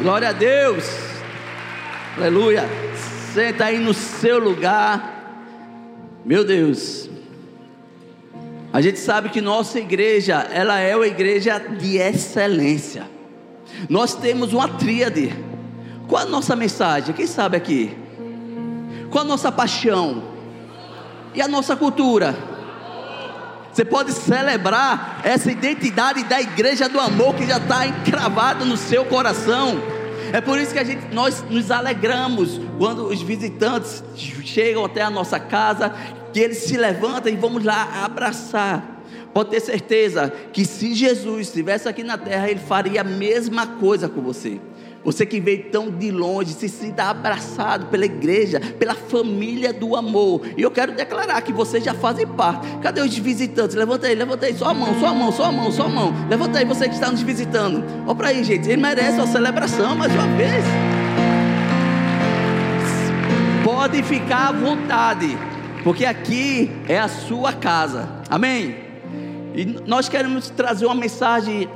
Glória a Deus. Aleluia. Senta aí no seu lugar. Meu Deus. A gente sabe que nossa igreja, ela é uma igreja de excelência. Nós temos uma tríade. Qual a nossa mensagem? Quem sabe aqui? Qual a nossa paixão? E a nossa cultura? Você pode celebrar essa identidade da igreja do amor que já está encravada no seu coração. É por isso que a gente, nós nos alegramos quando os visitantes chegam até a nossa casa, que eles se levantam e vamos lá abraçar. Pode ter certeza que se Jesus estivesse aqui na terra, ele faria a mesma coisa com você. Você que veio tão de longe, se sinta abraçado pela igreja, pela família do amor. E eu quero declarar que vocês já fazem parte. Cadê os visitantes? Levanta aí, levanta aí, só a mão, só a mão, só a mão, só a mão. Levanta aí você que está nos visitando. Olha para aí, gente. Ele merece uma celebração mais uma vez. Pode ficar à vontade, porque aqui é a sua casa. Amém? E nós queremos trazer uma mensagem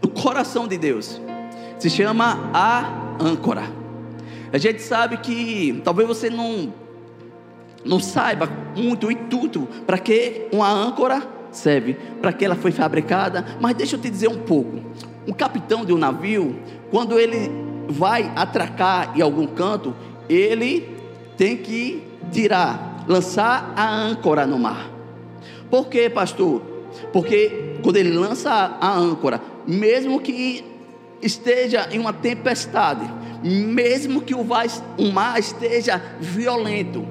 do coração de Deus se chama a âncora. A gente sabe que talvez você não não saiba muito o intuito para que uma âncora serve, para que ela foi fabricada, mas deixa eu te dizer um pouco. Um capitão de um navio, quando ele vai atracar em algum canto, ele tem que tirar, lançar a âncora no mar. Por quê, pastor? Porque quando ele lança a âncora, mesmo que esteja em uma tempestade, mesmo que o, mar esteja violento,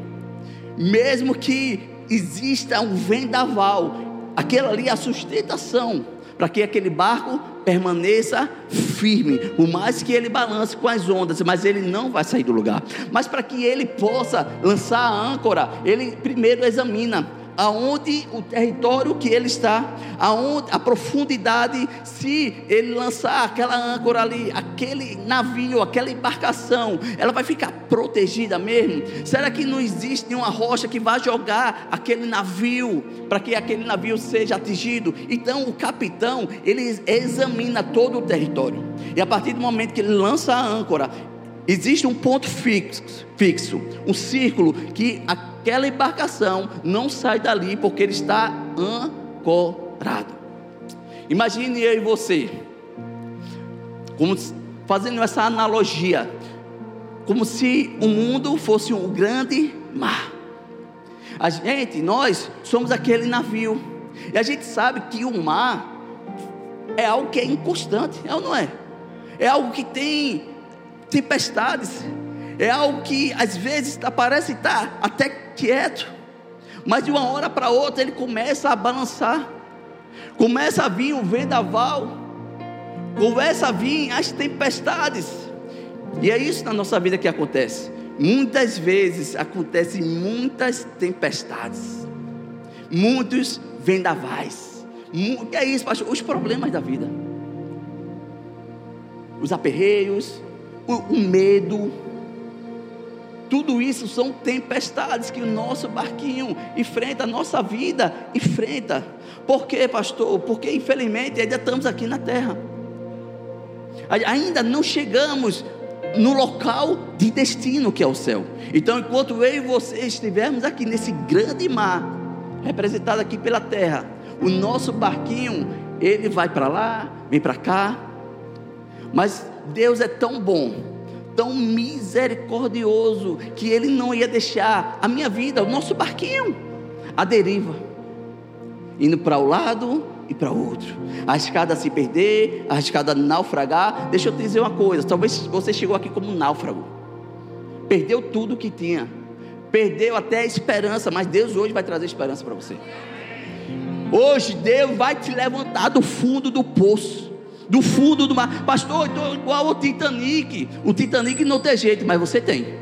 mesmo que exista um vendaval, aquela ali é a sustentação para que aquele barco permaneça firme, por mais que ele balance com as ondas, mas ele não vai sair do lugar. Mas para que ele possa lançar a âncora, ele primeiro examina aonde o território que ele está, aonde a profundidade, se ele lançar aquela âncora ali, aquele navio, aquela embarcação, ela vai ficar protegida mesmo? Será que não existe nenhuma rocha que vá jogar aquele navio para que aquele navio seja atingido? Então o capitão, ele examina todo o território. E a partir do momento que ele lança a âncora, existe um ponto fixo, fixo um círculo que aquela embarcação não sai dali porque ele está ancorado. Imagine eu e você, como fazendo essa analogia, como se o mundo fosse um grande mar. A gente, nós somos aquele navio, e a gente sabe que o mar é algo que é inconstante, é ou não é? É algo que tem tempestades, é algo que às vezes parece estar até quieto, mas de uma hora para outra ele começa a balançar, começa a vir o vendaval, começa a vir as tempestades, e é isso na nossa vida que acontece. Muitas vezes acontecem muitas tempestades, muitos vendavais. É isso, pastor? Os problemas da vida, os aperreios, o, medo, tudo isso são tempestades que o nosso barquinho enfrenta, a nossa vida enfrenta. Por quê, pastor? Porque infelizmente ainda estamos aqui na terra. Ainda não chegamos no local de destino que é o céu. Então, enquanto eu e você estivermos aqui nesse grande mar, representado aqui pela terra, o nosso barquinho, ele vai para lá, vem para cá. Mas Deus é tão bom tão misericordioso que ele não ia deixar a minha vida, o nosso barquinho, a deriva, indo para o um lado e para o outro, a escada se perder, a escada naufragar. Deixa eu te dizer uma coisa: talvez você chegou aqui como um náufrago, perdeu tudo que tinha, perdeu até a esperança, mas Deus hoje vai trazer esperança para você. Hoje Deus vai te levantar do fundo do poço do fundo do mar. Pastor, estou igual o Titanic. O Titanic não tem jeito, mas você tem.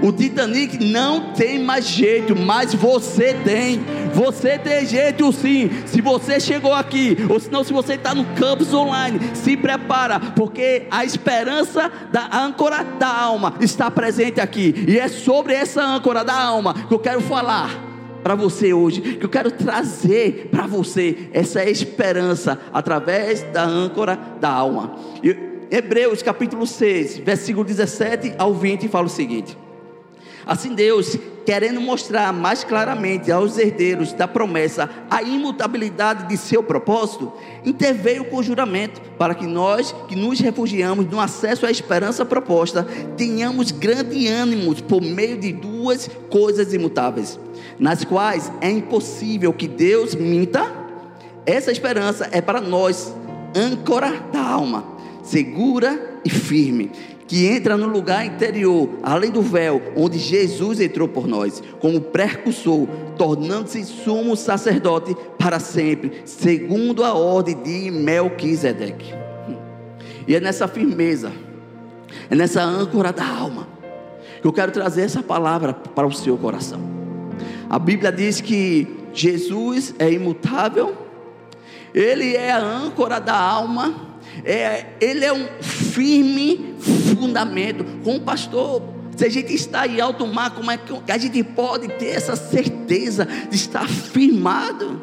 O Titanic não tem mais jeito, mas você tem. Você tem jeito sim. Se você chegou aqui, ou se não, se você está no campus online, se prepara, porque a esperança da âncora da alma está presente aqui. E é sobre essa âncora da alma que eu quero falar para você hoje, que eu quero trazer para você essa esperança através da âncora da alma. Hebreus capítulo 6, versículo 17 ao 20 fala o seguinte: Assim Deus, querendo mostrar mais claramente aos herdeiros da promessa a imutabilidade de seu propósito, interveio com o juramento para que nós, que nos refugiamos no acesso à esperança proposta, tenhamos grande ânimo por meio de duas coisas imutáveis, nas quais é impossível que Deus minta. Essa esperança é para nós âncora da alma, segura e firme, que entra no lugar interior, além do véu, onde Jesus entrou por nós, como precursor, tornando-se sumo sacerdote para sempre, segundo a ordem de Melquisedeque. E é nessa firmeza, é nessa âncora da alma, que eu quero trazer essa palavra para o seu coração. A Bíblia diz que Jesus é imutável, Ele é a âncora da alma, é, ele é um firme fundamento. Como pastor, se a gente está em alto mar, como é que a gente pode ter essa certeza de estar firmado,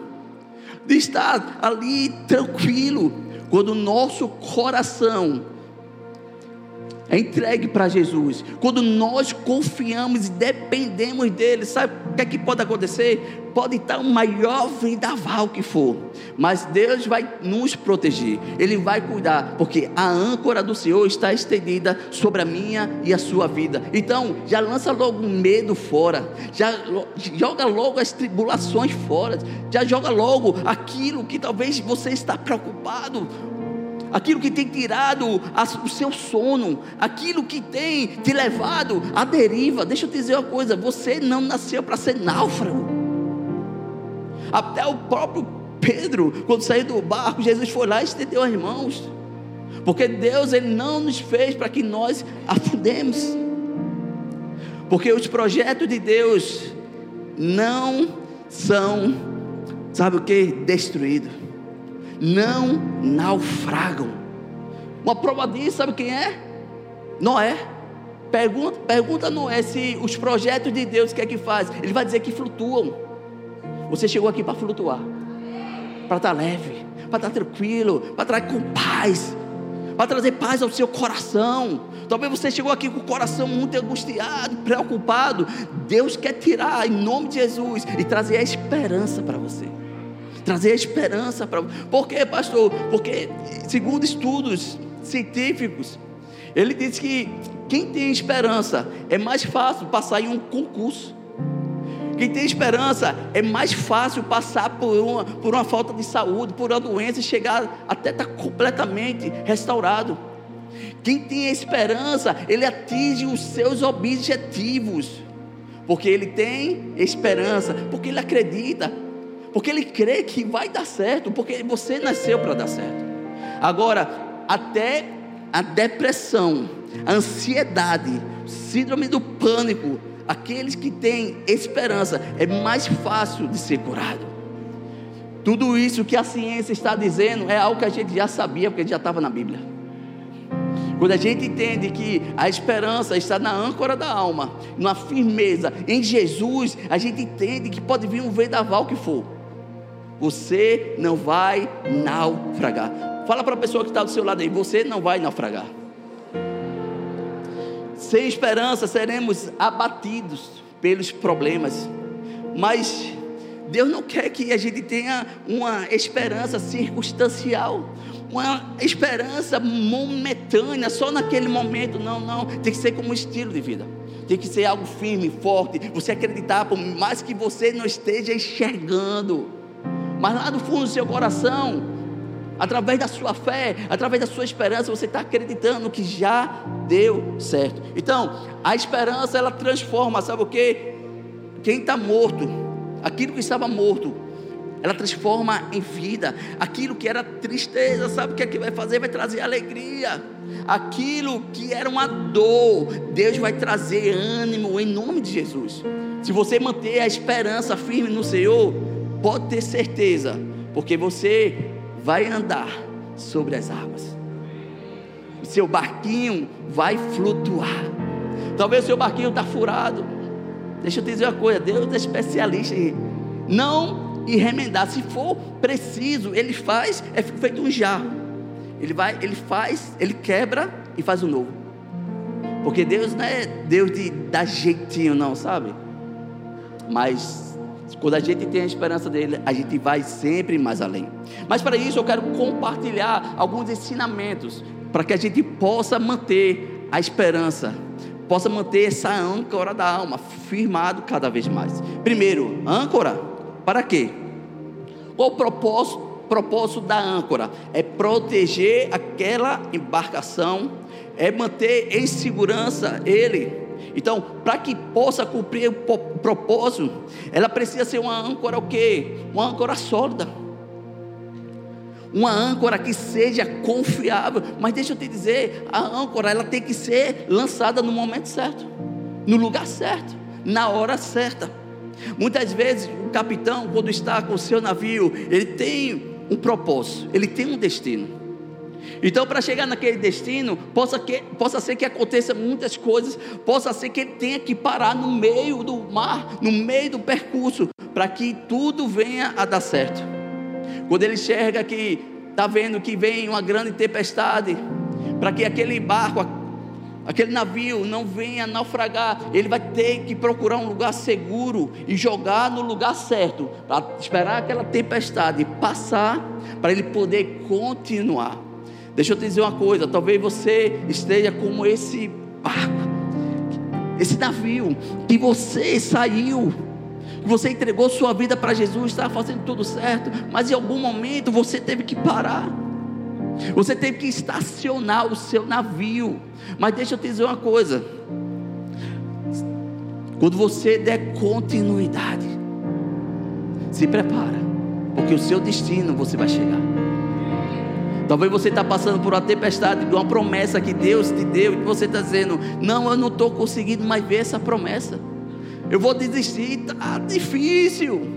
de estar ali tranquilo, quando o nosso coração é entregue para Jesus. Quando nós confiamos e dependemos dele, sabe o que é que pode acontecer? Pode estar o maior vendaval que for, mas Deus vai nos proteger, Ele vai cuidar, porque a âncora do Senhor está estendida sobre a minha e a sua vida. Então, já lança logo o medo fora, já joga logo as tribulações fora, já joga logo aquilo que talvez você está preocupado aquilo que tem tirado o seu sono, aquilo que tem te levado à deriva. Deixa eu te dizer uma coisa: você não nasceu para ser náufrago. Até o próprio Pedro, quando saiu do barco, Jesus foi lá e estendeu as mãos. Porque Deus ele não nos fez para que nós afundemos. Porque os projetos de Deus não são, sabe o que? Destruídos não naufragam. Uma prova disso, sabe quem é? Noé. Pergunta, pergunta Noé se os projetos de Deus, que é que faz? Ele vai dizer que flutuam. Você chegou aqui para flutuar, para estar leve, para estar tranquilo, para trazer com paz, para trazer paz ao seu coração. Talvez você chegou aqui com o coração muito angustiado, preocupado. Deus quer tirar em nome de Jesus e trazer a esperança para você trazer esperança para. Por quê, pastor? Porque, segundo estudos científicos, ele diz que quem tem esperança é mais fácil passar em um concurso. Quem tem esperança é mais fácil passar por uma, por uma falta de saúde, por uma doença e chegar até estar completamente restaurado. Quem tem esperança, ele atinge os seus objetivos, porque ele tem esperança, porque ele acredita, porque ele crê que vai dar certo, porque você nasceu para dar certo. Agora, até a depressão, a ansiedade, síndrome do pânico, aqueles que têm esperança, é mais fácil de ser curado. Tudo isso que a ciência está dizendo é algo que a gente já sabia, porque já estava na Bíblia. Quando a gente entende que a esperança está na âncora da alma, na firmeza em Jesus, a gente entende que pode vir um vendaval que for. Você não vai naufragar. Fala para a pessoa que está do seu lado aí: você não vai naufragar. Sem esperança seremos abatidos pelos problemas, mas Deus não quer que a gente tenha uma esperança circunstancial, uma esperança momentânea, só naquele momento. Não, não. Tem que ser como um estilo de vida. Tem que ser algo firme, forte. Você acreditar, por mais que você não esteja enxergando mas lá no fundo do seu coração, através da sua fé, através da sua esperança, você está acreditando que já deu certo. Então, a esperança ela transforma, sabe o que? Quem está morto, aquilo que estava morto, ela transforma em vida. Aquilo que era tristeza, sabe o que é que vai fazer? Vai trazer alegria. Aquilo que era uma dor, Deus vai trazer ânimo em nome de Jesus. Se você manter a esperança firme no Senhor, pode ter certeza, porque você vai andar sobre as águas. O seu barquinho vai flutuar. Talvez o seu barquinho está furado. Deixa eu te dizer uma coisa: Deus é especialista em não e remendar. Se for preciso, ele faz, é feito um jarro. Ele vai, ele faz, ele quebra e faz um novo. Porque Deus não é Deus de dar jeitinho, não, sabe? Mas quando a gente tem a esperança dele, a gente vai sempre mais além. Mas para isso eu quero compartilhar alguns ensinamentos para que a gente possa manter a esperança, possa manter essa âncora da alma firmado cada vez mais. Primeiro, âncora, para quê? Qual o propósito, propósito da âncora? É proteger aquela embarcação, é manter em segurança ele. Então, para que possa cumprir o propósito, ela precisa ser uma âncora o quê? Uma âncora sólida uma âncora que seja confiável. Mas deixa eu te dizer, a âncora ela tem que ser lançada no momento certo, no lugar certo, na hora certa. Muitas vezes o capitão, quando está com o seu navio, ele tem um propósito, ele tem um destino. Então, para chegar naquele destino, possa, que, possa ser que aconteça muitas coisas, possa ser que ele tenha que parar no meio do mar, no meio do percurso, para que tudo venha a dar certo. Quando ele enxerga que está vendo que vem uma grande tempestade, para que aquele barco, aquele navio não venha naufragar, ele vai ter que procurar um lugar seguro e jogar no lugar certo, para esperar aquela tempestade passar, para ele poder continuar. Deixa eu te dizer uma coisa: talvez você esteja como esse barco, esse navio, que você saiu você entregou sua vida para Jesus, estava fazendo tudo certo, mas em algum momento você teve que parar. Você teve que estacionar o seu navio. Mas deixa eu te dizer uma coisa. Quando você der continuidade, se prepara, porque o seu destino você vai chegar. Talvez você está passando por uma tempestade de uma promessa que Deus te deu e você está dizendo: Não, eu não estou conseguindo mais ver essa promessa. Eu vou desistir, está difícil.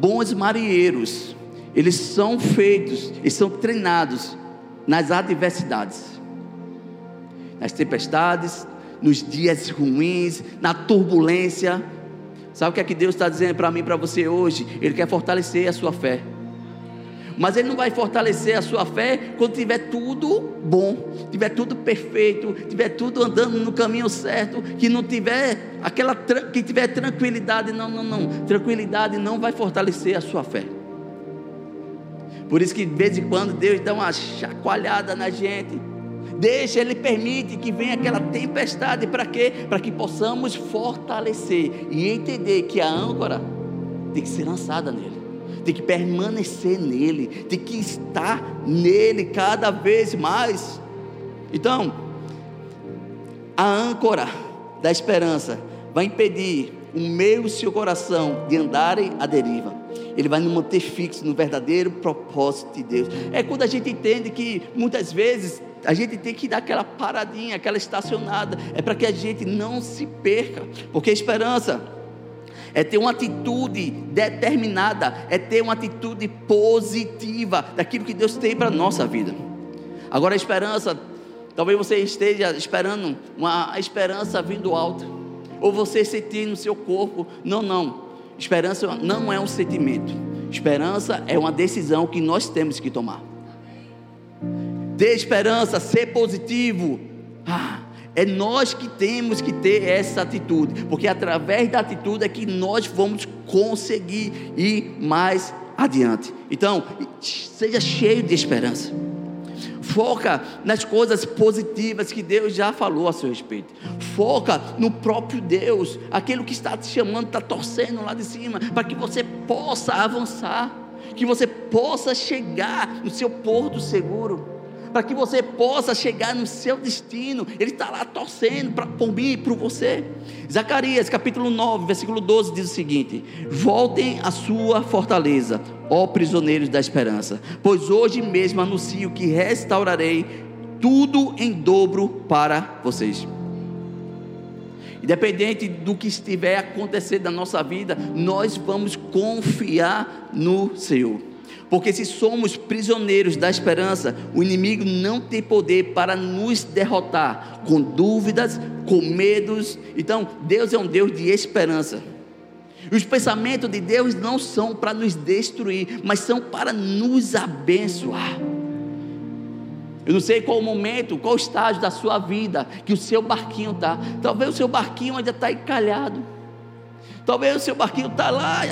Bons marinheiros, eles são feitos, eles são treinados nas adversidades, nas tempestades, nos dias ruins, na turbulência. Sabe o que é que Deus está dizendo para mim, para você hoje? Ele quer fortalecer a sua fé mas ele não vai fortalecer a sua fé quando tiver tudo bom, tiver tudo perfeito, tiver tudo andando no caminho certo, que não tiver aquela que tiver tranquilidade, não, não, não. Tranquilidade não vai fortalecer a sua fé. Por isso que de vez em quando Deus dá uma chacoalhada na gente. Deixa, Ele permite que venha aquela tempestade para quê? Para que possamos fortalecer e entender que a âncora tem que ser lançada nele tem que permanecer nele, tem que estar nele cada vez mais. Então, a âncora da esperança vai impedir o meu e o seu coração de andarem à deriva. Ele vai nos manter fixo no verdadeiro propósito de Deus. É quando a gente entende que muitas vezes a gente tem que dar aquela paradinha, aquela estacionada, é para que a gente não se perca, porque a esperança é ter uma atitude determinada, é ter uma atitude positiva daquilo que Deus tem para a nossa vida. Agora a esperança, talvez você esteja esperando uma esperança vindo alta, ou você sentir no seu corpo, não, não. Esperança não é um sentimento. Esperança é uma decisão que nós temos que tomar. Ter esperança, ser positivo. Ah, é nós que temos que ter essa atitude, porque através da atitude é que nós vamos conseguir ir mais adiante. Então, seja cheio de esperança. Foca nas coisas positivas que Deus já falou a seu respeito. Foca no próprio Deus, aquele que está te chamando, está torcendo lá de cima, para que você possa avançar, que você possa chegar no seu porto seguro para que você possa chegar no seu destino. Ele está lá torcendo para por para você. Zacarias capítulo 9, versículo 12 diz o seguinte: Voltem à sua fortaleza, ó prisioneiros da esperança, pois hoje mesmo anuncio que restaurarei tudo em dobro para vocês. Independente do que estiver acontecendo na nossa vida, nós vamos confiar no Senhor. Porque se somos prisioneiros da esperança, o inimigo não tem poder para nos derrotar com dúvidas, com medos. Então, Deus é um Deus de esperança. Os pensamentos de Deus não são para nos destruir, mas são para nos abençoar. Eu não sei qual o momento, qual o estágio da sua vida que o seu barquinho está. Talvez o seu barquinho ainda está encalhado. Talvez o seu barquinho está lá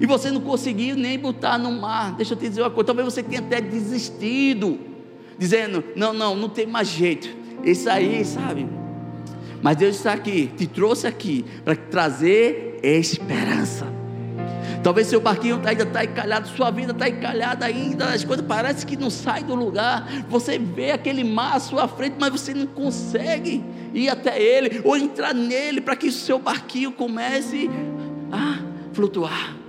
e você não conseguiu nem botar no mar. Deixa eu te dizer uma coisa: talvez você tenha até desistido, dizendo: não, não, não tem mais jeito. Isso aí, sabe? Mas Deus está aqui, te trouxe aqui para trazer esperança. Talvez seu barquinho ainda está encalhado, sua vida está encalhada ainda, as coisas parecem que não saem do lugar. Você vê aquele mar à sua frente, mas você não consegue ir até ele ou entrar nele para que o seu barquinho comece a flutuar.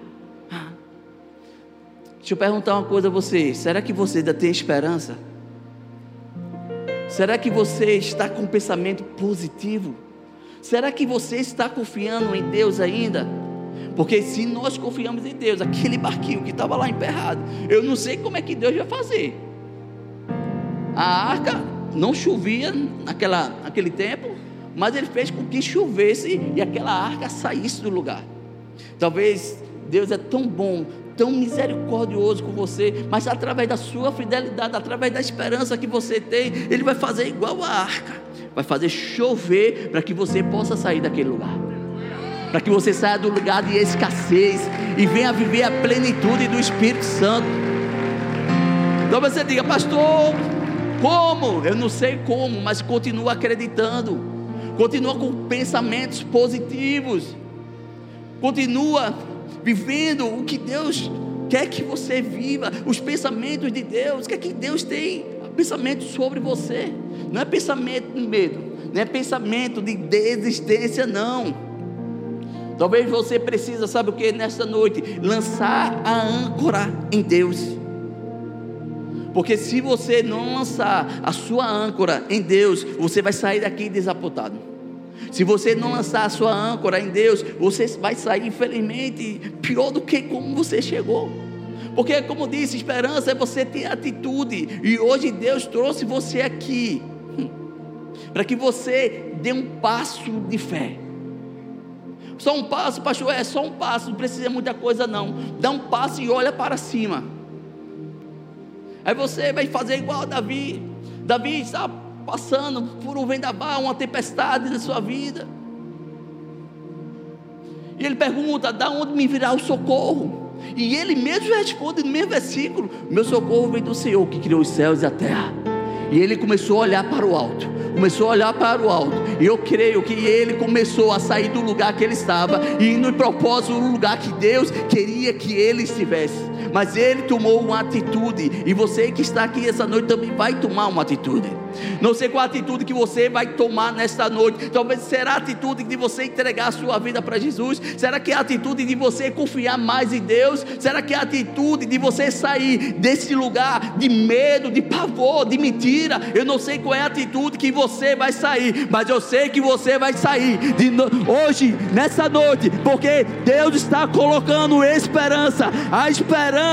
Deixa eu perguntar uma coisa a você: será que você ainda tem esperança? Será que você está com um pensamento positivo? Será que você está confiando em Deus ainda? Porque se nós confiamos em Deus, aquele barquinho que estava lá emperrado, eu não sei como é que Deus vai fazer. A arca não chovia naquela, naquele tempo, mas ele fez com que chovesse e aquela arca saísse do lugar. Talvez Deus é tão bom, tão misericordioso com você, mas através da sua fidelidade, através da esperança que você tem, Ele vai fazer igual a arca, vai fazer chover para que você possa sair daquele lugar, para que você saia do lugar de escassez e venha viver a plenitude do Espírito Santo. Então você diga, pastor, como? Eu não sei como, mas continua acreditando, continua com pensamentos positivos, continua vivendo o que Deus quer que você viva, os pensamentos de Deus, o que é que Deus tem pensamento sobre você, não é pensamento de medo, não é pensamento de desistência, não. Talvez você precisa, sabe o que, nesta noite? Lançar a âncora em Deus. Porque se você não lançar a sua âncora em Deus, você vai sair daqui desapontado. Se você não lançar a sua âncora em Deus, você vai sair, infelizmente, pior do que como você chegou. Porque, como disse, esperança é você ter atitude. E hoje Deus trouxe você aqui hum, para que você dê um passo de fé. Só um passo, pastor, é só um passo, não precisa muita coisa não. Dá um passo e olha para cima. Aí você vai fazer igual Davi. Davi está passando por um vendaval, uma tempestade na sua vida. E ele pergunta: da onde me virá o socorro? E ele mesmo responde no mesmo versículo: Meu socorro vem do Senhor que criou os céus e a terra. E ele começou a olhar para o alto, começou a olhar para o alto. E eu creio que ele começou a sair do lugar que ele estava e indo em propósito no lugar que Deus queria que ele estivesse. Mas ele tomou uma atitude, e você que está aqui essa noite também vai tomar uma atitude. Não sei qual atitude que você vai tomar nesta noite. Talvez será a atitude de você entregar a sua vida para Jesus? Será que é a atitude de você confiar mais em Deus? Será que é a atitude de você sair desse lugar de medo, de pavor, de mentira? Eu não sei qual é a atitude que você vai sair, mas eu sei que você vai sair no... hoje, nessa noite, porque Deus está colocando esperança. A esperança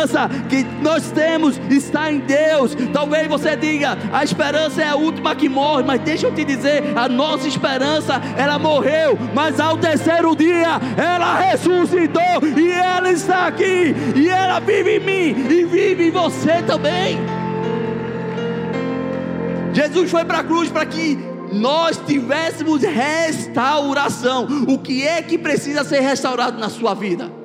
que nós temos está em Deus. Talvez você diga: a esperança é a última que morre, mas deixa eu te dizer, a nossa esperança, ela morreu, mas ao terceiro dia ela ressuscitou e ela está aqui e ela vive em mim e vive em você também. Jesus foi para a cruz para que nós tivéssemos restauração. O que é que precisa ser restaurado na sua vida?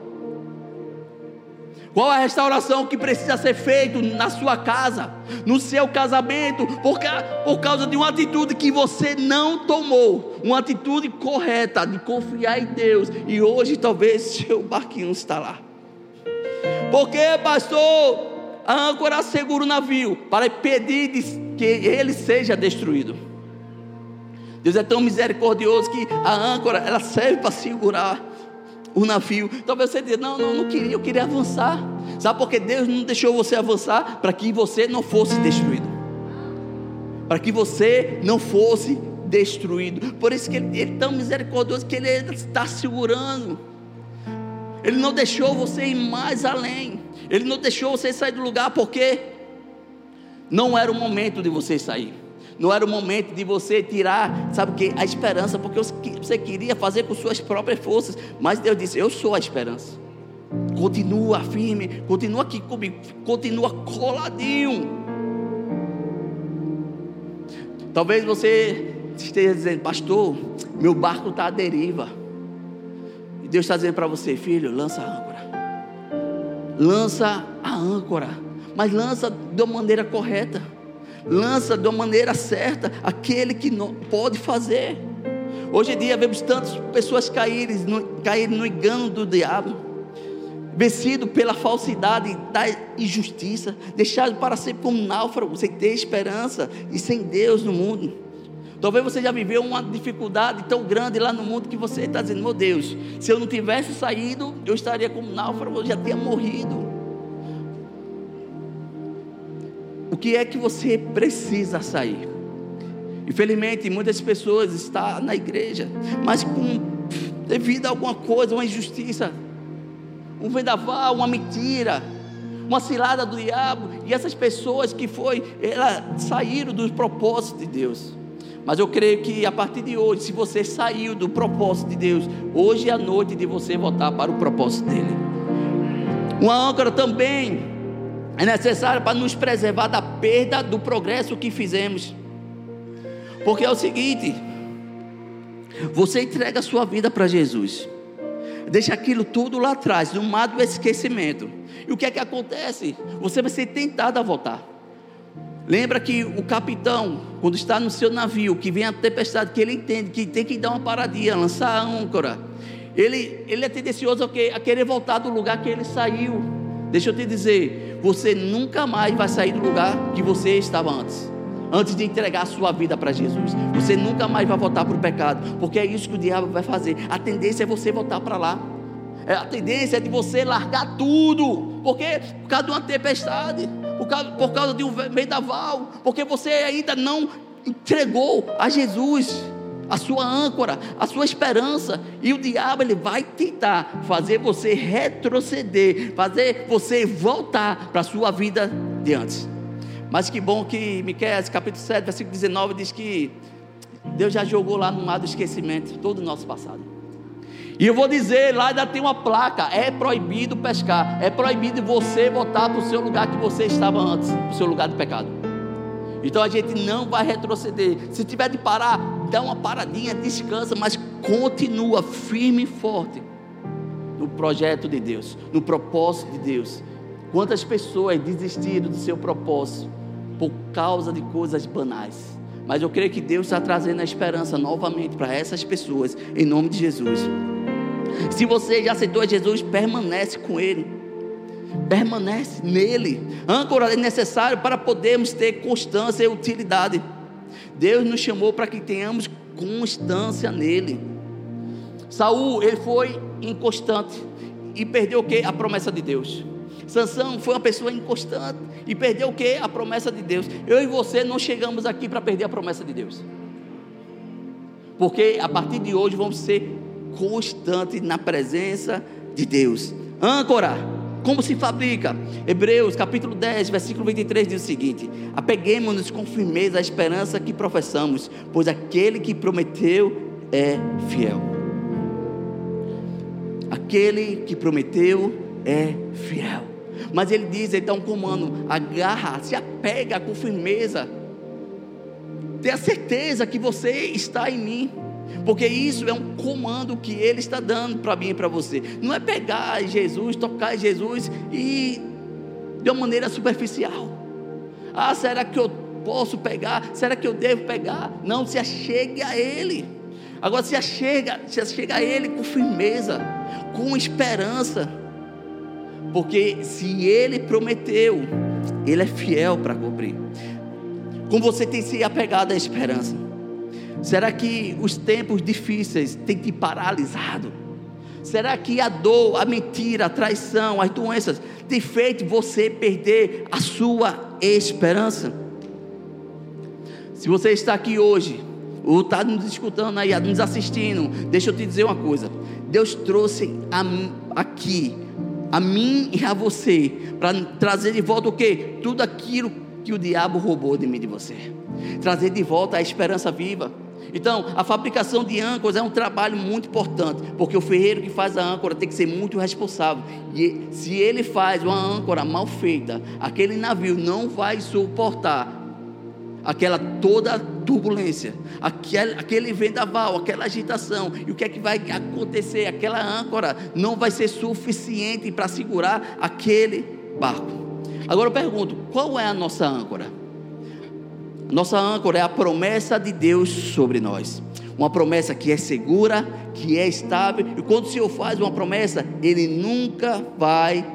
Qual a restauração que precisa ser feita na sua casa, no seu casamento, por, por causa de uma atitude que você não tomou, uma atitude correta de confiar em Deus, e hoje talvez seu barquinho está lá. Porque, pastor, a âncora segura o navio para impedir que ele seja destruído. Deus é tão misericordioso que a âncora ela serve para segurar o navio. Talvez você diga, não, não, não queria, eu queria avançar. Sabe por que Deus não deixou você avançar? Para que você não fosse destruído. Para que você não fosse destruído. Por isso que ele, ele é tão misericordioso que ele está segurando. Ele não deixou você ir mais além. Ele não deixou você sair do lugar porque não era o momento de você sair. Não era o momento de você tirar, sabe o que? A esperança, porque você queria fazer com suas próprias forças. Mas Deus disse: Eu sou a esperança. Continua firme, continua aqui comigo, continua coladinho. Talvez você esteja dizendo, pastor, meu barco está à deriva. E Deus está dizendo para você, filho, lança a âncora. Lança a âncora. Mas lança de uma maneira correta. Lança de uma maneira certa aquele que não pode fazer. Hoje em dia vemos tantas pessoas caírem no, caírem no engano do diabo vencido pela falsidade da injustiça, deixado para sempre como um náufrago, sem ter esperança e sem Deus no mundo. Talvez você já viveu uma dificuldade tão grande lá no mundo que você está dizendo: meu Deus, se eu não tivesse saído, eu estaria como náufrago, eu já teria morrido. O que é que você precisa sair? Infelizmente, muitas pessoas estão na igreja, mas com, devido a alguma coisa, uma injustiça, um vendaval, uma mentira, uma cilada do diabo, e essas pessoas que foi, elas saíram dos propósitos de Deus. Mas eu creio que a partir de hoje, se você saiu do propósito de Deus, hoje é a noite de você voltar para o propósito dele. Uma âncora também é necessária para nos preservar da perda do progresso que fizemos. Porque é o seguinte, você entrega a sua vida para Jesus deixa aquilo tudo lá atrás, no mar do esquecimento. E o que é que acontece? Você vai ser tentado a voltar. Lembra que o capitão, quando está no seu navio, que vem a tempestade, que ele entende que tem que dar uma paradinha, lançar a âncora. Ele, ele é tendencioso a querer voltar do lugar que ele saiu. Deixa eu te dizer, você nunca mais vai sair do lugar que você estava antes antes de entregar a sua vida para Jesus. Você nunca mais vai voltar para o pecado, porque é isso que o diabo vai fazer. A tendência é você voltar para lá. É, a tendência é de você largar tudo, porque por causa de uma tempestade, por causa, por causa de um vendaval, porque você ainda não entregou a Jesus a sua âncora, a sua esperança, e o diabo ele vai tentar fazer você retroceder, fazer você voltar para a sua vida de antes. Mas que bom que Miqueias capítulo 7, versículo 19 diz que Deus já jogou lá no mar do esquecimento todo o nosso passado. E eu vou dizer, lá ainda tem uma placa, é proibido pescar, é proibido você voltar para o seu lugar que você estava antes, para o seu lugar de pecado. Então a gente não vai retroceder. Se tiver de parar, dá uma paradinha, descansa, mas continua firme e forte no projeto de Deus, no propósito de Deus. Quantas pessoas desistiram do seu propósito por causa de coisas banais. Mas eu creio que Deus está trazendo a esperança novamente para essas pessoas, em nome de Jesus. Se você já aceitou Jesus, permanece com Ele, permanece nele. Âncora é necessário para podermos ter constância e utilidade. Deus nos chamou para que tenhamos constância nele. Saul, ele foi inconstante e perdeu o que? A promessa de Deus. Sansão foi uma pessoa inconstante e perdeu o que? A promessa de Deus. Eu e você não chegamos aqui para perder a promessa de Deus. Porque a partir de hoje vamos ser constantes na presença de Deus. Âncora, como se fabrica? Hebreus capítulo 10, versículo 23 diz o seguinte: Apeguemos-nos com firmeza à esperança que professamos, pois aquele que prometeu é fiel. Aquele que prometeu é fiel. Mas ele diz, um comando: agarra, se apega com firmeza. Tenha certeza que você está em mim. Porque isso é um comando que ele está dando para mim e para você. Não é pegar Jesus, tocar Jesus e de uma maneira superficial. Ah, será que eu posso pegar? Será que eu devo pegar? Não, se achegue a Ele. Agora se achega, se achega a Ele com firmeza, com esperança. Porque se ele prometeu, ele é fiel para cumprir. Como você tem se apegado à esperança? Será que os tempos difíceis têm te paralisado? Será que a dor, a mentira, a traição, as doenças têm feito você perder a sua esperança? Se você está aqui hoje, ou está nos escutando aí, nos assistindo, deixa eu te dizer uma coisa: Deus trouxe aqui a mim e a você, para trazer de volta o que? Tudo aquilo que o diabo roubou de mim e de você. Trazer de volta a esperança viva. Então, a fabricação de âncoras é um trabalho muito importante, porque o ferreiro que faz a âncora tem que ser muito responsável. E se ele faz uma âncora mal feita, aquele navio não vai suportar aquela toda turbulência, aquele, aquele vendaval, aquela agitação. E o que é que vai acontecer? Aquela âncora não vai ser suficiente para segurar aquele barco. Agora eu pergunto: qual é a nossa âncora? Nossa âncora é a promessa de Deus sobre nós. Uma promessa que é segura, que é estável. E quando o Senhor faz uma promessa, Ele nunca vai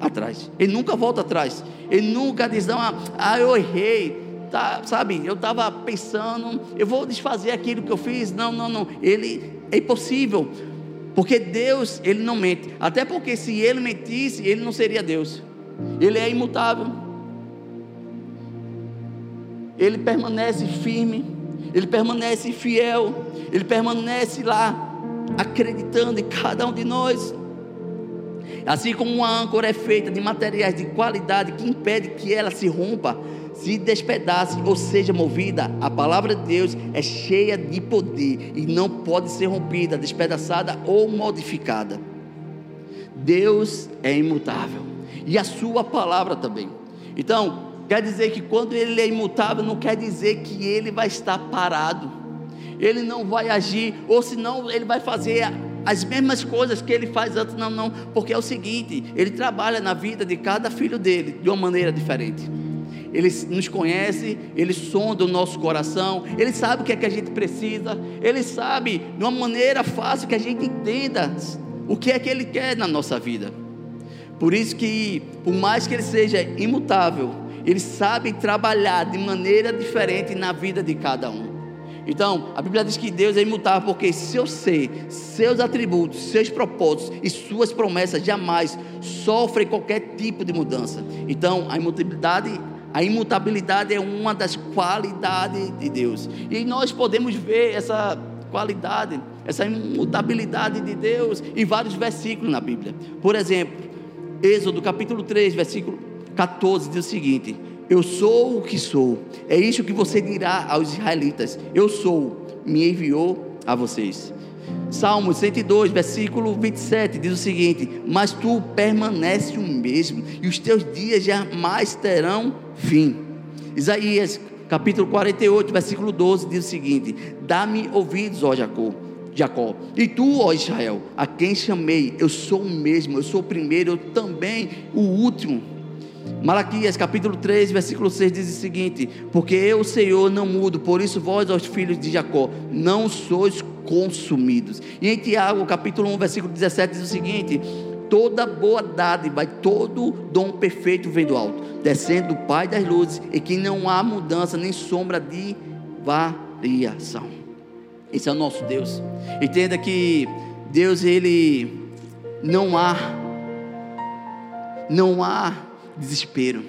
atrás. Ele nunca volta atrás. Ele nunca diz, não, ah, eu errei. Tá, sabe, eu estava pensando, eu vou desfazer aquilo que eu fiz. Não, não, não. Ele é impossível. Porque Deus, Ele não mente. Até porque se Ele mentisse, Ele não seria Deus. Ele é imutável ele permanece firme, ele permanece fiel, ele permanece lá, acreditando em cada um de nós. Assim como uma âncora é feita de materiais de qualidade que impede que ela se rompa, se despedace ou seja movida, a palavra de Deus é cheia de poder e não pode ser rompida, despedaçada ou modificada. Deus é imutável e a sua palavra também. Então, Quer dizer que quando ele é imutável, não quer dizer que ele vai estar parado. Ele não vai agir, ou senão ele vai fazer as mesmas coisas que ele faz antes. Não, não, porque é o seguinte: ele trabalha na vida de cada filho dele de uma maneira diferente. Ele nos conhece, ele sonda o nosso coração, ele sabe o que é que a gente precisa, ele sabe de uma maneira fácil que a gente entenda o que é que ele quer na nossa vida. Por isso que, por mais que ele seja imutável, eles sabem trabalhar de maneira diferente na vida de cada um. Então, a Bíblia diz que Deus é imutável porque seu ser, seus atributos, seus propósitos e suas promessas jamais sofrem qualquer tipo de mudança. Então, a imutabilidade, a imutabilidade é uma das qualidades de Deus. E nós podemos ver essa qualidade, essa imutabilidade de Deus em vários versículos na Bíblia. Por exemplo, Êxodo capítulo 3, versículo 14 diz o seguinte: Eu sou o que sou. É isso que você dirá aos israelitas: Eu sou, me enviou a vocês. Salmo 102, versículo 27 diz o seguinte: Mas tu permanece o mesmo, e os teus dias jamais terão fim. Isaías capítulo 48, versículo 12 diz o seguinte: Dá-me ouvidos, ó Jacó. Jacó, e tu, ó Israel, a quem chamei, eu sou o mesmo, eu sou o primeiro, eu também o último. Malaquias capítulo 3, versículo 6 diz o seguinte: Porque eu, Senhor, não mudo, por isso vós, os filhos de Jacó, não sois consumidos. E em Tiago, capítulo 1, versículo 17, diz o seguinte: Toda boa dádiva, todo dom perfeito vem do alto, descendo do Pai das luzes, e que não há mudança nem sombra de variação. Esse é o nosso Deus. Entenda que Deus, Ele não há, não há desespero,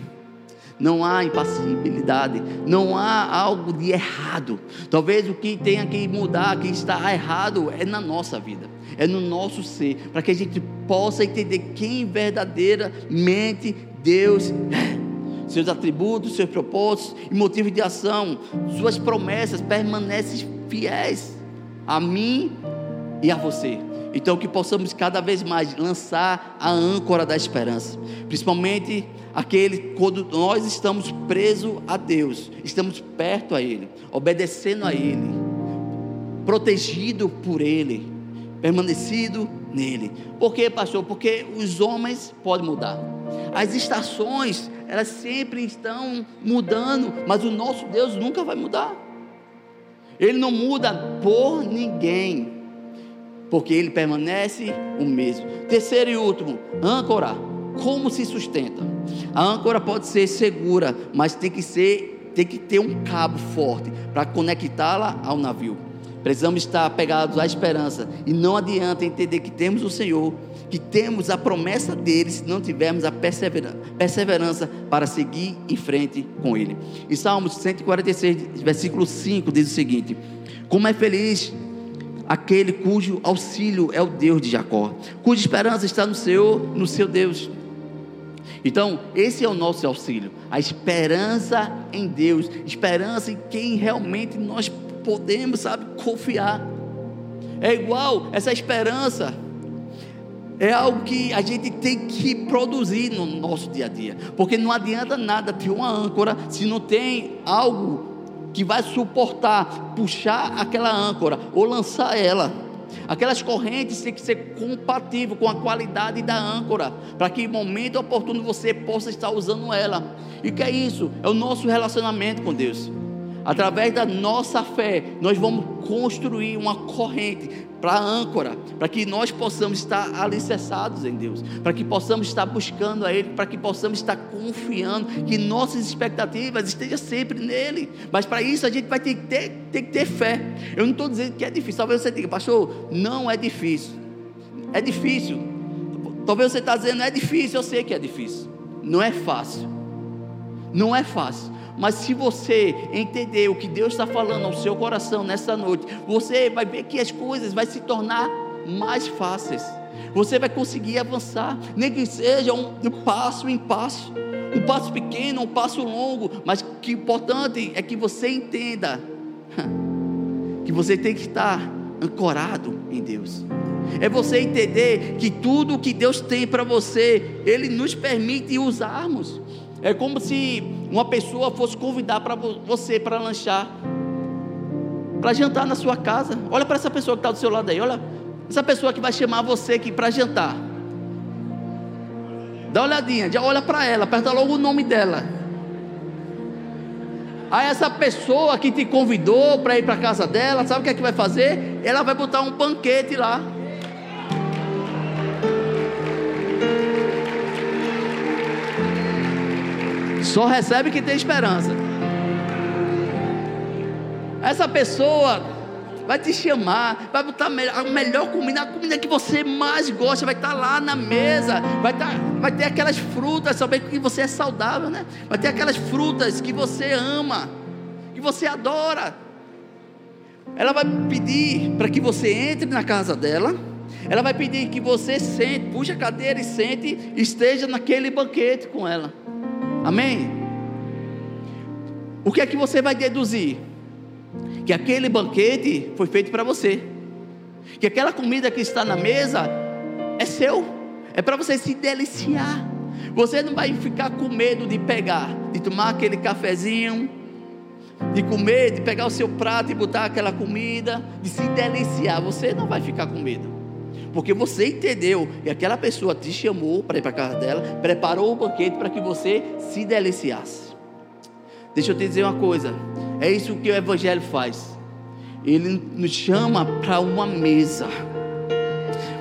não há impassibilidade, não há algo de errado. Talvez o que tenha que mudar, que está errado, é na nossa vida, é no nosso ser, para que a gente possa entender quem verdadeiramente Deus é. Seus atributos, seus propósitos e motivos de ação, suas promessas permanecem fiéis a mim e a você. Então, que possamos cada vez mais lançar a âncora da esperança, principalmente aquele quando nós estamos presos a Deus, estamos perto a Ele, obedecendo a Ele, protegido por Ele, permanecido nele. Por quê, pastor? Porque os homens podem mudar. As estações, elas sempre estão mudando, mas o nosso Deus nunca vai mudar. Ele não muda por ninguém porque ele permanece o mesmo. Terceiro e último, âncora. Como se sustenta? A âncora pode ser segura, mas tem que ser, tem que ter um cabo forte para conectá-la ao navio. Precisamos estar apegados à esperança e não adianta entender que temos o Senhor, que temos a promessa dele se não tivermos a perseverança para seguir em frente com ele. Em Salmos 146, versículo 5 diz o seguinte: Como é feliz aquele cujo auxílio é o Deus de Jacó, cuja esperança está no Senhor, no seu Deus. Então, esse é o nosso auxílio, a esperança em Deus, esperança em quem realmente nós podemos, sabe, confiar. É igual essa esperança é algo que a gente tem que produzir no nosso dia a dia, porque não adianta nada ter uma âncora se não tem algo que vai suportar, puxar aquela âncora ou lançar ela. Aquelas correntes têm que ser compatíveis com a qualidade da âncora, para que em momento oportuno você possa estar usando ela. E que é isso? É o nosso relacionamento com Deus. Através da nossa fé, nós vamos construir uma corrente para a âncora, para que nós possamos estar alicerçados em Deus, para que possamos estar buscando a Ele, para que possamos estar confiando, que nossas expectativas estejam sempre nele. Mas para isso a gente vai ter que ter, ter, que ter fé. Eu não estou dizendo que é difícil, talvez você diga, pastor, não é difícil. É difícil. Talvez você está dizendo, é difícil, eu sei que é difícil. Não é fácil. Não é fácil. Mas se você entender o que Deus está falando ao seu coração nessa noite, você vai ver que as coisas vão se tornar mais fáceis. Você vai conseguir avançar, nem que seja um, passo em passo, um passo pequeno, um passo longo, mas que importante é que você entenda que você tem que estar ancorado em Deus. É você entender que tudo que Deus tem para você, Ele nos permite usarmos. É como se uma pessoa fosse convidar para você para lanchar, para jantar na sua casa. Olha para essa pessoa que está do seu lado aí, olha essa pessoa que vai chamar você aqui para jantar. Dá uma olhadinha, já olha para ela, aperta logo o nome dela. Aí essa pessoa que te convidou para ir para casa dela, sabe o que é que vai fazer? Ela vai botar um banquete lá. Só recebe quem tem esperança. Essa pessoa vai te chamar, vai botar a melhor comida, a comida que você mais gosta, vai estar lá na mesa, vai, estar, vai ter aquelas frutas, saber que você é saudável, né? Vai ter aquelas frutas que você ama, que você adora. Ela vai pedir para que você entre na casa dela. Ela vai pedir que você sente, puxe a cadeira e sente, esteja naquele banquete com ela. Amém? O que é que você vai deduzir? Que aquele banquete foi feito para você. Que aquela comida que está na mesa é seu. É para você se deliciar. Você não vai ficar com medo de pegar, de tomar aquele cafezinho, de comer, de pegar o seu prato e botar aquela comida, de se deliciar. Você não vai ficar com medo. Porque você entendeu e aquela pessoa te chamou para ir para a casa dela, preparou o banquete para que você se deliciasse. Deixa eu te dizer uma coisa: é isso que o Evangelho faz. Ele nos chama para uma mesa,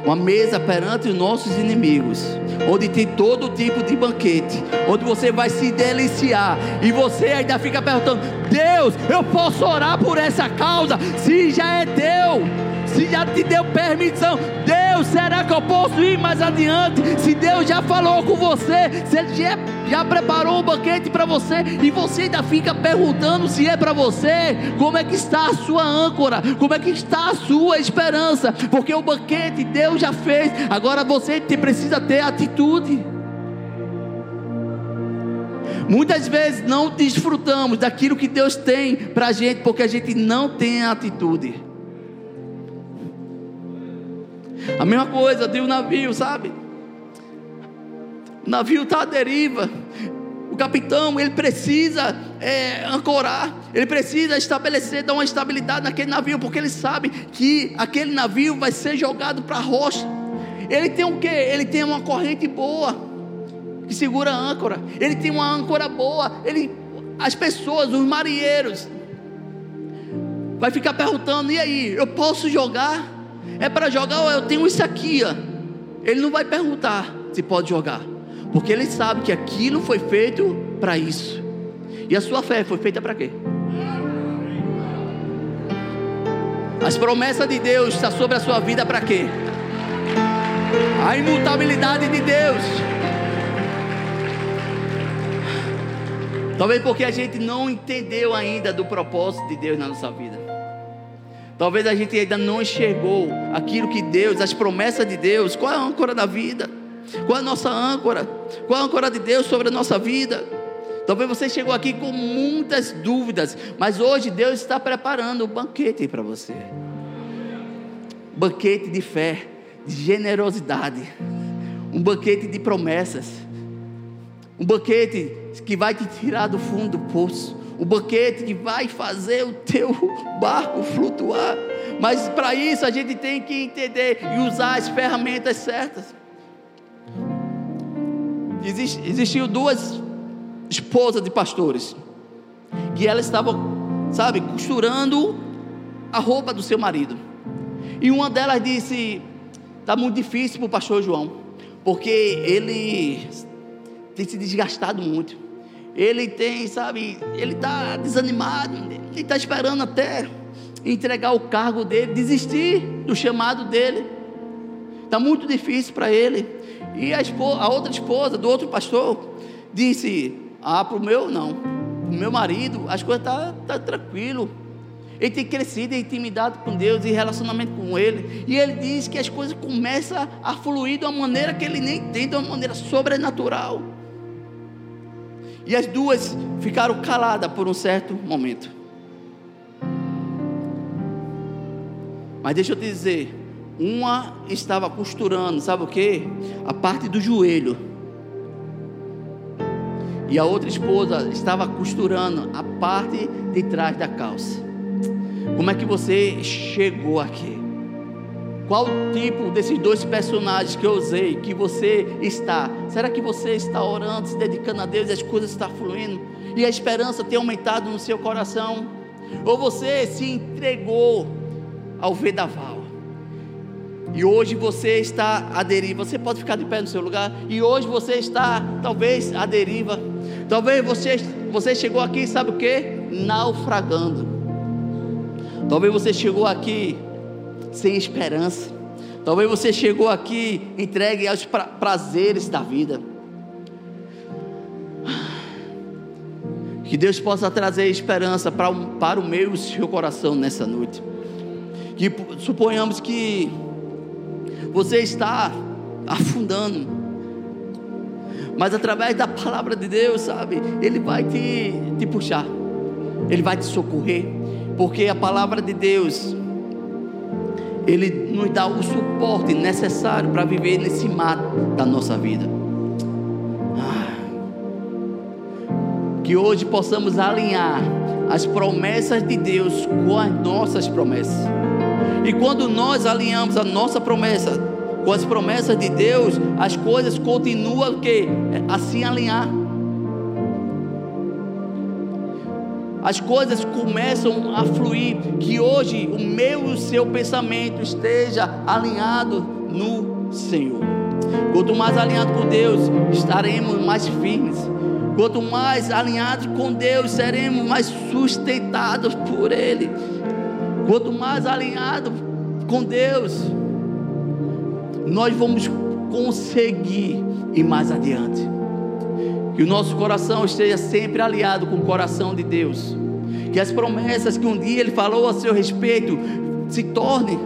uma mesa perante os nossos inimigos, onde tem todo tipo de banquete, onde você vai se deliciar e você ainda fica perguntando: Deus, eu posso orar por essa causa? Se já é teu se já te deu permissão, Deus, será que eu posso ir mais adiante? Se Deus já falou com você, se Ele já, já preparou um banquete para você, e você ainda fica perguntando se é para você, como é que está a sua âncora, como é que está a sua esperança, porque o banquete Deus já fez, agora você precisa ter atitude. Muitas vezes não desfrutamos daquilo que Deus tem para a gente, porque a gente não tem atitude. A mesma coisa de um navio, sabe? O navio está à deriva. O capitão, ele precisa é, ancorar, ele precisa estabelecer, dar uma estabilidade naquele navio, porque ele sabe que aquele navio vai ser jogado para a rocha. Ele tem o que? Ele tem uma corrente boa, que segura a âncora. Ele tem uma âncora boa. Ele, as pessoas, os marinheiros, vai ficar perguntando: e aí, eu posso jogar? É para jogar eu tenho isso aqui, ó. Ele não vai perguntar se pode jogar, porque ele sabe que aquilo foi feito para isso. E a sua fé foi feita para quê? As promessas de Deus estão sobre a sua vida para quê? A imutabilidade de Deus. Talvez porque a gente não entendeu ainda do propósito de Deus na nossa vida. Talvez a gente ainda não enxergou aquilo que Deus, as promessas de Deus. Qual é a âncora da vida? Qual é a nossa âncora? Qual é a âncora de Deus sobre a nossa vida? Talvez você chegou aqui com muitas dúvidas, mas hoje Deus está preparando um banquete para você. banquete de fé, de generosidade, um banquete de promessas, um banquete que vai te tirar do fundo do poço, um banquete que vai fazer o teu barco flutuar. Mas para isso a gente tem que entender e usar as ferramentas certas. Exist, existiu duas esposas de pastores que elas estavam, sabe, costurando a roupa do seu marido. E uma delas disse: está muito difícil para o pastor João, porque ele tem se desgastado muito. Ele tem, sabe, ele está desanimado, ele está esperando até entregar o cargo dele, desistir do chamado dele. Está muito difícil para ele. E a, esposa, a outra esposa do outro pastor disse: Ah, para o meu não. Para o meu marido, as coisas estão tá, tá tranquilo. Ele tem crescido em intimidade com Deus, em relacionamento com Ele. E ele diz que as coisas começam a fluir de uma maneira que ele nem entende, de uma maneira sobrenatural. E as duas ficaram caladas por um certo momento. Mas deixa eu te dizer, uma estava costurando, sabe o que? A parte do joelho. E a outra esposa estava costurando a parte de trás da calça. Como é que você chegou aqui? Qual tipo desses dois personagens que eu usei que você está? Será que você está orando, se dedicando a Deus e as coisas estão fluindo? E a esperança tem aumentado no seu coração? Ou você se entregou ao vedaval? E hoje você está à deriva. Você pode ficar de pé no seu lugar. E hoje você está, talvez, à deriva. Talvez você, você chegou aqui, sabe o que? Naufragando. Talvez você chegou aqui sem esperança. Talvez você chegou aqui entregue aos pra prazeres da vida. Que Deus possa trazer esperança para, para o meu e o seu coração nessa noite. Que suponhamos que você está afundando. Mas através da palavra de Deus, sabe? Ele vai te, te puxar. Ele vai te socorrer. Porque a palavra de Deus, Ele nos dá o suporte necessário para viver nesse mar da nossa vida. Ah. Que hoje possamos alinhar as promessas de Deus com as nossas promessas. E quando nós alinhamos a nossa promessa com as promessas de Deus, as coisas continuam que assim alinhar. As coisas começam a fluir, que hoje o meu e o seu pensamento esteja alinhado no Senhor. Quanto mais alinhado com Deus, estaremos mais firmes. Quanto mais alinhados com Deus, seremos mais sustentados por Ele. Quanto mais alinhado com Deus, nós vamos conseguir ir mais adiante. Que o nosso coração esteja sempre aliado com o coração de Deus. Que as promessas que um dia Ele falou a seu respeito se torne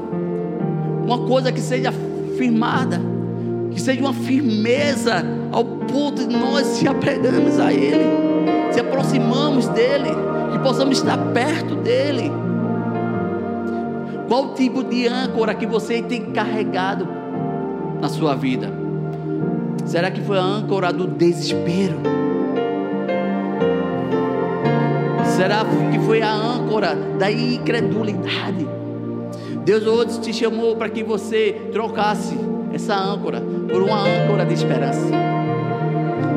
uma coisa que seja firmada, que seja uma firmeza ao ponto de nós se apegamos a Ele, se aproximamos dEle, que possamos estar perto dEle. Qual tipo de âncora que você tem carregado na sua vida? Será que foi a âncora do desespero? Será que foi a âncora da incredulidade? Deus hoje te chamou para que você trocasse essa âncora por uma âncora de esperança.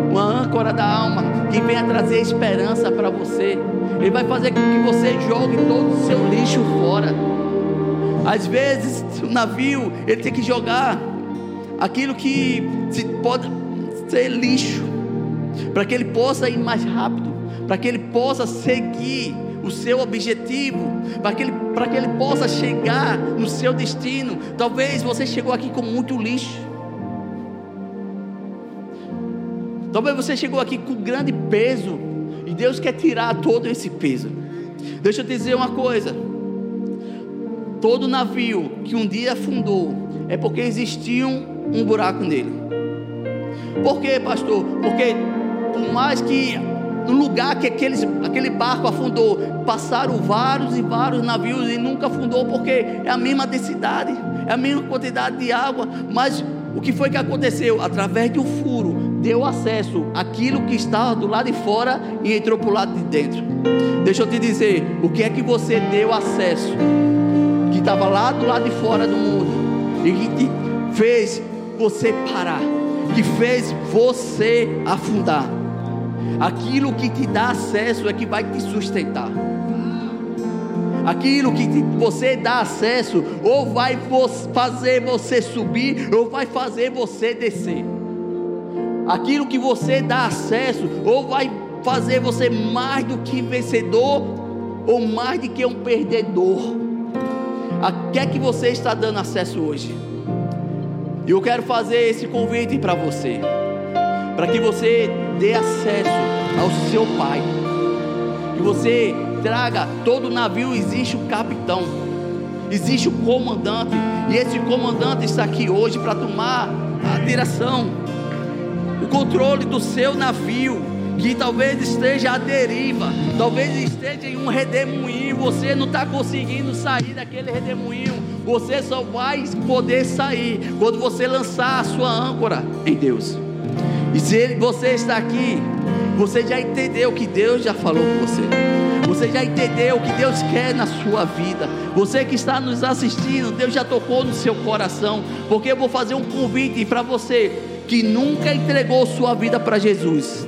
Uma âncora da alma que venha trazer esperança para você. Ele vai fazer com que você jogue todo o seu lixo fora. Às vezes, o navio, ele tem que jogar aquilo que pode ser lixo, para que ele possa ir mais rápido, para que ele possa seguir o seu objetivo, para que, ele, para que ele possa chegar no seu destino. Talvez você chegou aqui com muito lixo. Talvez você chegou aqui com grande peso. E Deus quer tirar todo esse peso. Deixa eu te dizer uma coisa. todo navio que um dia afundou é porque existia um, buraco nele. Por quê, pastor? Porque por mais que no lugar que aqueles, aquele barco afundou, passaram vários e vários navios e nunca afundou, porque é a mesma densidade, é a mesma quantidade de água, mas o que foi que aconteceu? Através de um furo, deu acesso àquilo que estava do lado de fora e entrou para o lado de dentro. Deixa eu te dizer, o que é que você deu acesso? Que estava lá do lado de fora do mundo e que te fez você parar, que fez você afundar. Aquilo que te dá acesso é que vai te sustentar. Aquilo que você dá acesso, ou vai fazer você subir, ou vai fazer você descer. Aquilo que você dá acesso, ou vai fazer você mais do que vencedor, ou mais do que um perdedor. A que é que você está dando acesso hoje? E eu quero fazer esse convite para você, para que você dê acesso ao seu Pai, que você traga todo navio existe um capitão, existe o um comandante, e esse comandante está aqui hoje para tomar a direção, o controle do seu navio, que talvez esteja à deriva, talvez esteja em um redemoinho, você não está conseguindo sair daquele redemoinho, você só vai poder sair quando você lançar a sua âncora em Deus. E se você está aqui, você já entendeu que Deus já falou com você. Você já entendeu o que Deus quer na sua vida. Você que está nos assistindo, Deus já tocou no seu coração. Porque eu vou fazer um convite para você que nunca entregou sua vida para Jesus,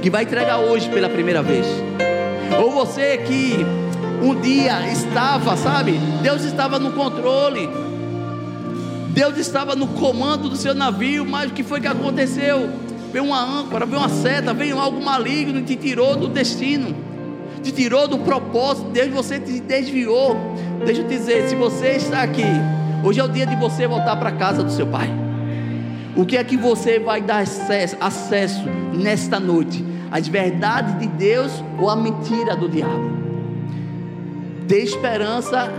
que vai entregar hoje pela primeira vez. Ou você que um dia estava, sabe? Deus estava no controle. Deus estava no comando do seu navio, mas o que foi que aconteceu? Veio uma âncora, veio uma seta, veio algo maligno e te tirou do destino te tirou do propósito, Deus você te desviou. Deixa eu te dizer, se você está aqui, hoje é o dia de você voltar para a casa do seu pai. O que é que você vai dar acesso, acesso nesta noite? As verdades de Deus ou a mentira do diabo? Ter esperança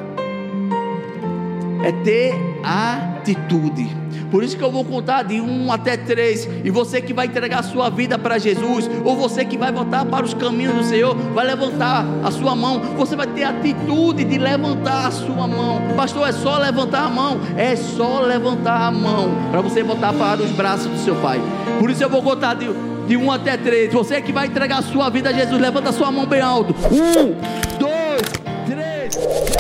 é ter atitude. Por isso que eu vou contar de um até três. E você que vai entregar a sua vida para Jesus, ou você que vai voltar para os caminhos do Senhor, vai levantar a sua mão. Você vai ter atitude de levantar a sua mão. Pastor, é só levantar a mão. É só levantar a mão para você voltar para os braços do seu Pai. Por isso eu vou contar de, de um até três. Você que vai entregar a sua vida a Jesus, levanta a sua mão bem alto. Um. Thank you.